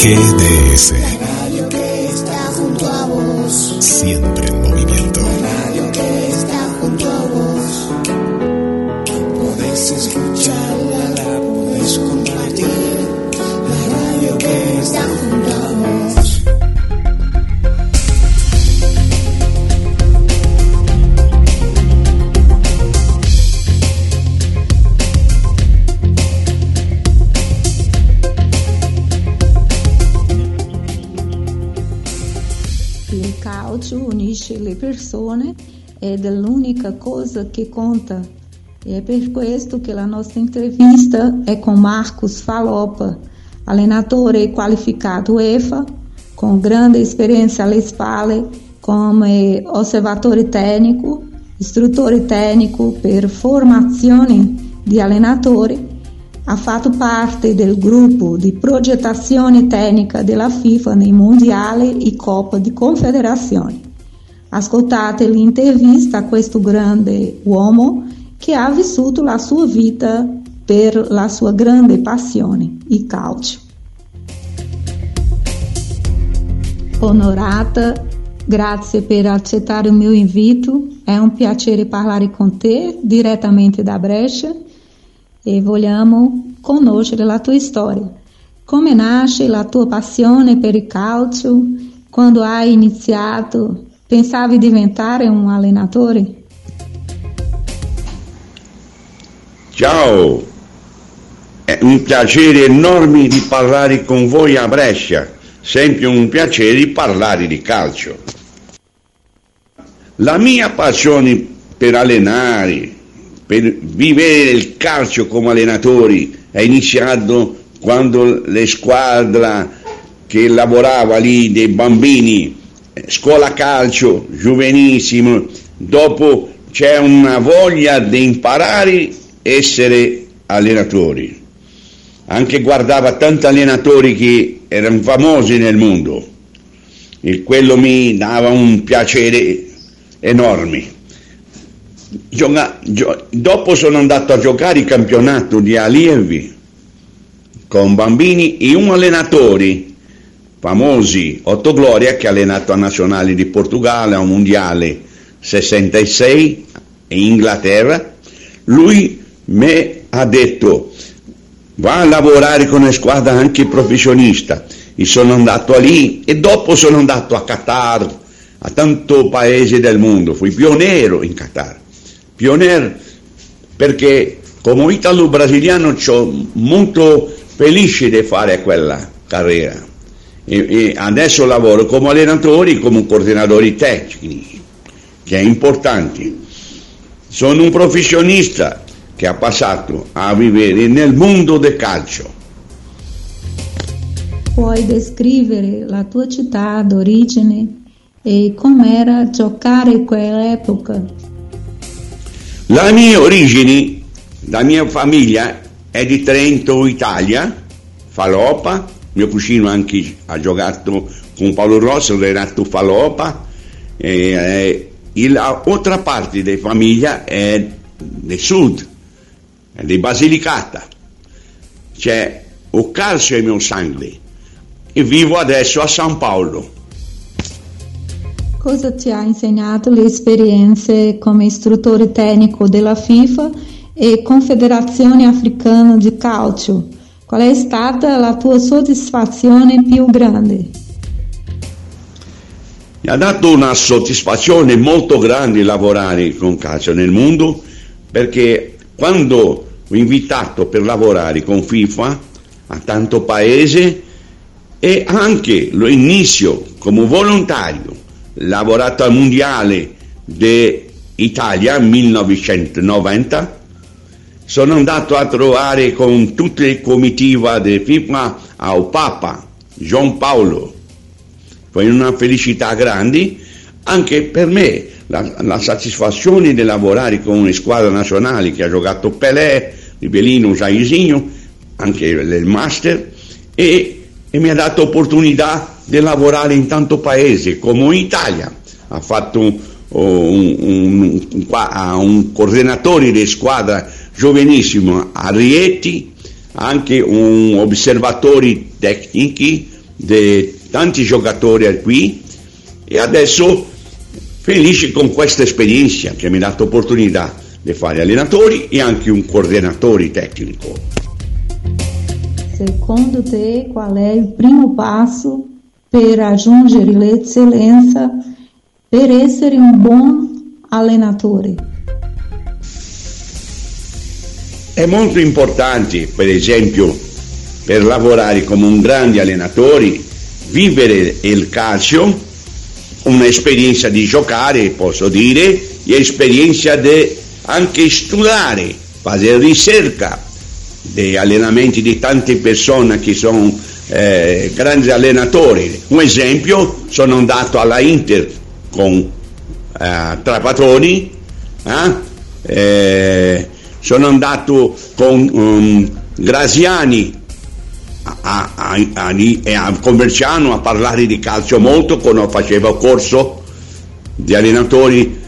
GDS. Calcio unisce le persone ed è l'unica cosa che conta. E è per questo che la nostra intervista è con Marcos Falopa, allenatore qualificato UEFA, con grande esperienza alle spalle come osservatore tecnico, istruttore tecnico per formazione di allenatori ha fatto parte del gruppo di progettazione tecnica della FIFA nei mondiali e Coppa di Confederazioni. Ascoltate l'intervista a questo grande uomo che ha vissuto la sua vita per la sua grande passione, il calcio. Onorata, grazie per accettare il mio invito. È un piacere parlare con te direttamente da Brescia e vogliamo conoscere la tua storia. Come nasce la tua passione per il calcio? Quando hai iniziato, pensavi diventare un allenatore? Ciao, è un piacere enorme di parlare con voi a Brescia, sempre un piacere parlare di calcio. La mia passione per allenare, per vivere il calcio come allenatori è iniziato quando le squadre che lavorava lì dei bambini, scuola calcio, giovanissimo, dopo c'è una voglia di imparare essere allenatori. Anche guardava tanti allenatori che erano famosi nel mondo e quello mi dava un piacere enorme. Dopo sono andato a giocare il campionato di allievi con bambini e un allenatore famosi, Otto Gloria, che ha allenato a nazionali di Portogallo, a mondiale 66 in Inghilterra. Lui mi ha detto va a lavorare con le squadre anche professionista. E sono andato lì e dopo sono andato a Qatar, a tanti paesi del mondo. Fui pioniero in Qatar. Pioniero perché come italo-brasiliano sono molto felice di fare quella carriera. E, e adesso lavoro come allenatore e come coordinatori tecnici, che è importante. Sono un professionista che ha passato a vivere nel mondo del calcio. Puoi descrivere la tua città d'origine e com'era giocare in quell'epoca? La mia origine, la mia famiglia è di Trento, Italia, Falopa, mio cugino anche ha giocato con Paolo Rosso, Renato Falopa, e, e l'altra parte della famiglia è del sud, è di Basilicata. C'è il calcio nel mio sangue e vivo adesso a San Paolo. Cosa ti ha insegnato le esperienze come istruttore tecnico della FIFA e Confederazione Africana di Calcio? Qual è stata la tua soddisfazione più grande? Mi ha dato una soddisfazione molto grande lavorare con calcio nel mondo perché quando ho invitato per lavorare con FIFA a tanto paese e anche lo inizio come volontario lavorato al mondiale d'Italia 1990 sono andato a trovare con tutte le comitiva del FIFA al Papa Gian Paolo. Fu una felicità grande anche per me la, la soddisfazione di lavorare con una squadra nazionale che ha giocato Pelé, Ribellino, Jaisinho, anche il Master e, e mi ha dato opportunità di lavorare in tanto paese come in Italia ha fatto un, un, un, un coordinatore di squadra giovanissimo a Rieti anche un osservatori tecnici di tanti giocatori qui e adesso felice con questa esperienza che mi ha dato opportunità di fare allenatori e anche un coordinatore tecnico. Secondo te, qual è il primo passo per raggiungere l'eccellenza per essere un buon allenatore? È molto importante, per esempio, per lavorare come un grande allenatore, vivere il calcio, un'esperienza di giocare, posso dire, e esperienza di anche studiare, fare ricerca dei allenamenti di tante persone che sono eh, grandi allenatori. Un esempio, sono andato alla Inter con eh, Trapattoni, eh? eh sono andato con um, Graziani a, a, a, a, Converciano a parlare di calcio molto quando facevo corso di allenatori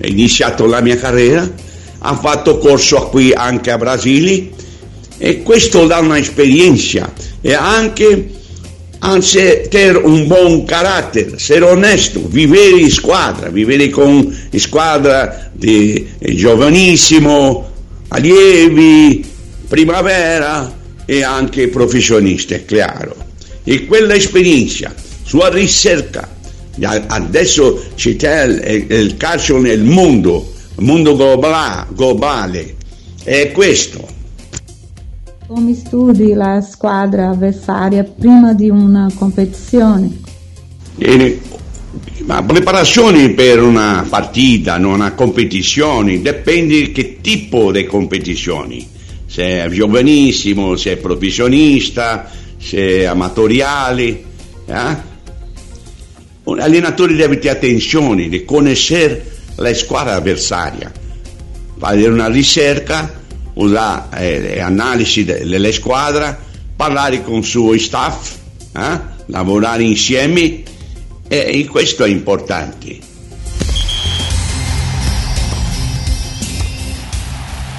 ho iniziato la mia carriera ha fatto corso qui anche a Brasile e questo dà un'esperienza e anche anzi ter un buon carattere, essere onesto, vivere in squadra, vivere con squadra di giovanissimo, allievi, primavera e anche professionisti, è chiaro. E quella esperienza, sua ricerca, adesso c'è il, il calcio nel mondo, il mondo globale, globale, è questo come studi la squadra avversaria prima di una competizione? E, ma preparazione per una partita, una competizione, dipende che tipo di competizioni. Se è giovanissimo, se è professionista, se è amatoriale. Eh? Un allenatore deve avere attenzione di conoscere la squadra avversaria, fare una ricerca usare eh, analisi delle squadre, parlare con i suoi staff, eh, lavorare insieme e questo è importante.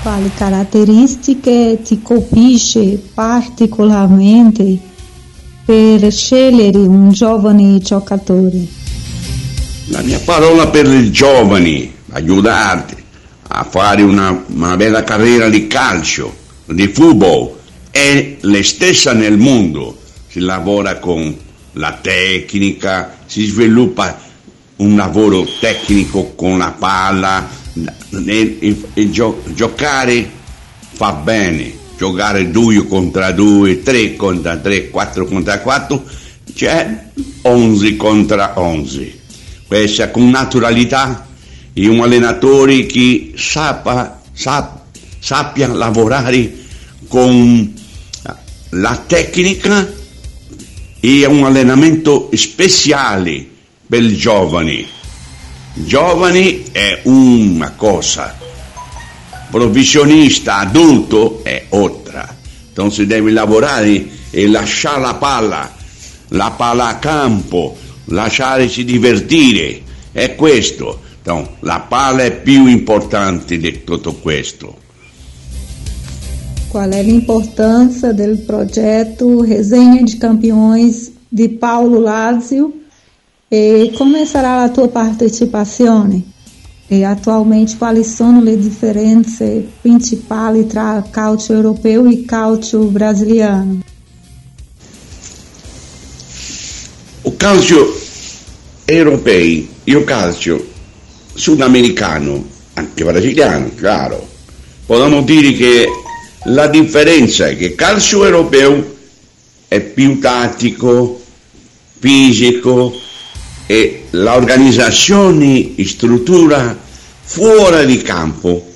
Quali caratteristiche ti colpisce particolarmente per scegliere un giovane giocatore? La mia parola per i giovani, aiutarti, a fare una, una bella carriera di calcio, di football, è la stessa nel mondo. Si lavora con la tecnica, si sviluppa un lavoro tecnico con la palla, e, e, e gio, giocare fa bene, giocare due contro due, tre contro tre, quattro contro quattro, c'è 11 contro 11. Questa con naturalità e un allenatore che sappa, sap, sappia lavorare con la tecnica e un allenamento speciale per i giovani. Giovani è una cosa, professionista adulto è altra. Entonces deve lavorare e lasciare la palla, la palla a campo, lasciarsi divertire, è questo. Então, la palla è più importante di tutto questo. Qual é a importância do projeto Resenha de Campeões de Paulo Lazio e como será a tua partecipazione? E atualmente quali sono le differenze principali tra calcio europeu e calcio brasiliano? O calcio europeo e o calcio sudamericano, anche brasiliano, chiaro. Possiamo dire che la differenza è che il calcio europeo è più tattico, fisico e l'organizzazione struttura fuori di campo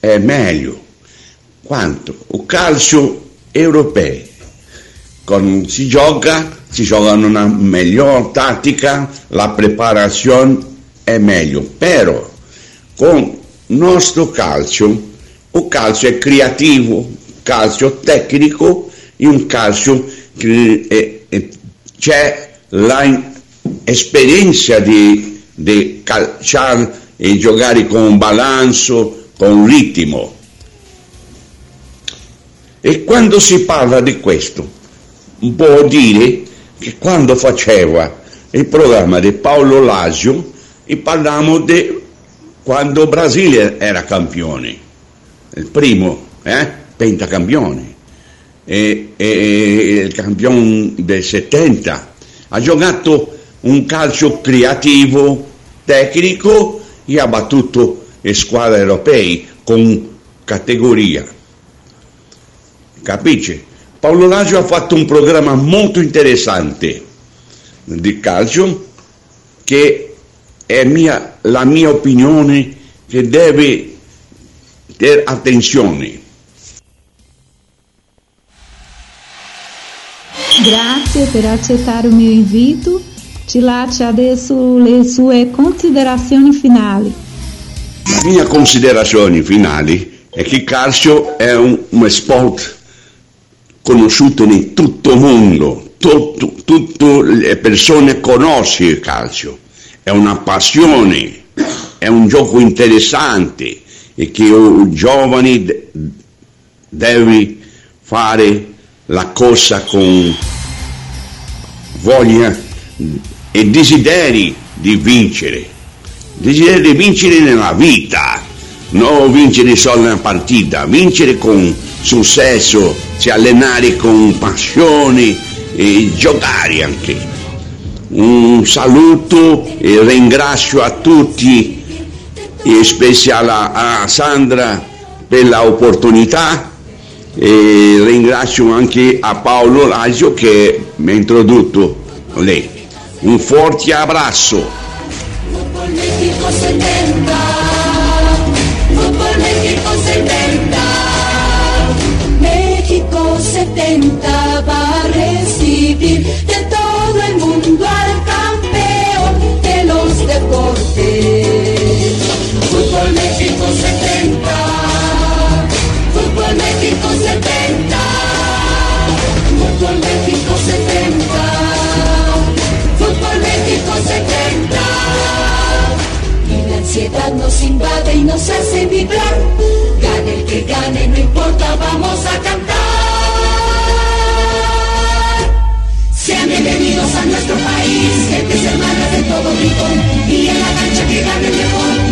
è meglio quanto il calcio europeo. Quando si gioca, si gioca una miglior tattica, la preparazione è meglio, però con nostro calcio, o calcio è creativo, calcio tecnico e un calcio che è, è, c'è l'esperienza di, di calciare e giocare con balanzo, con ritmo. E quando si parla di questo, può dire che quando faceva il programma di Paolo Lasio e parlavamo di quando Brasile era campione, il primo eh, pentacampione, e, e il campione del 70. Ha giocato un calcio creativo, tecnico e ha battuto le squadre europee con categoria. Capisce? Paolo Lasio ha fatto un programma molto interessante di calcio che è mia, la mia opinione che deve ter attenzione. Grazie per accettare il mio invito. Ti lascio adesso le sue considerazioni finali. La mia considerazione finale è che il calcio è un, un sport conosciuto in tutto il mondo, tutto, tutte le persone conoscono il calcio, è una passione, è un gioco interessante e che i giovani devono fare la cosa con voglia e desideri di vincere, desideri di vincere nella vita, non vincere solo nella partita, vincere con successo, si allenare con passione e giocare anche. Un saluto e ringrazio a tutti, in speciale a Sandra per l'opportunità e ringrazio anche a Paolo Lazio che mi ha introdotto lei. Un forte abbraccio. Fútbol México 70, Fútbol México 70, México 70 va a recibir México 70, Fútbol México 70. Y la ansiedad nos invade y nos hace vibrar. Gane el que gane, no importa, vamos a cantar. Sean bienvenidos a nuestro país, gentes hermanas de todo rincón. Y en la cancha que gane el mejor,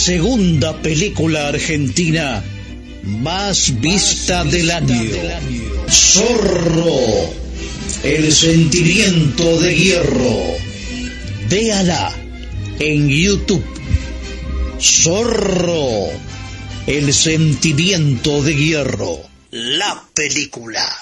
Segunda película argentina más vista del año. Zorro, el sentimiento de hierro. Véala en YouTube. Zorro, el sentimiento de hierro. La película.